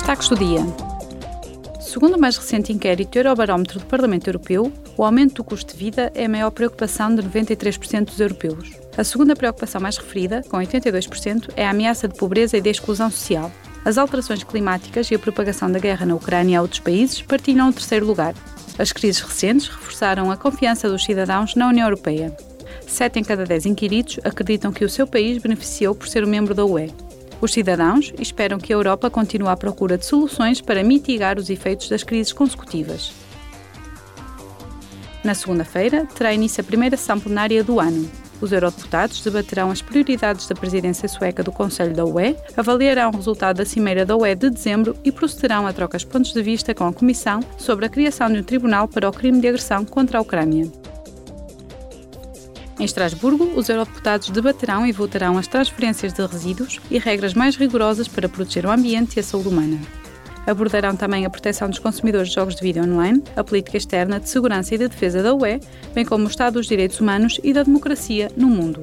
Destaques do dia. Segundo o mais recente inquérito Eurobarómetro do Parlamento Europeu, o aumento do custo de vida é a maior preocupação de 93% dos europeus. A segunda preocupação mais referida, com 82%, é a ameaça de pobreza e de exclusão social. As alterações climáticas e a propagação da guerra na Ucrânia a outros países partilham o terceiro lugar. As crises recentes reforçaram a confiança dos cidadãos na União Europeia. Sete em cada dez inquiridos acreditam que o seu país beneficiou por ser um membro da UE. Os cidadãos esperam que a Europa continue à procura de soluções para mitigar os efeitos das crises consecutivas. Na segunda-feira, terá início a primeira sessão plenária do ano. Os eurodeputados debaterão as prioridades da presidência sueca do Conselho da UE, avaliarão o resultado da Cimeira da UE de dezembro e procederão a trocas de pontos de vista com a Comissão sobre a criação de um tribunal para o crime de agressão contra a Ucrânia. Em Estrasburgo, os eurodeputados debaterão e votarão as transferências de resíduos e regras mais rigorosas para proteger o ambiente e a saúde humana. Abordarão também a proteção dos consumidores de jogos de vídeo online, a política externa de segurança e de defesa da UE, bem como o estado dos direitos humanos e da democracia no mundo.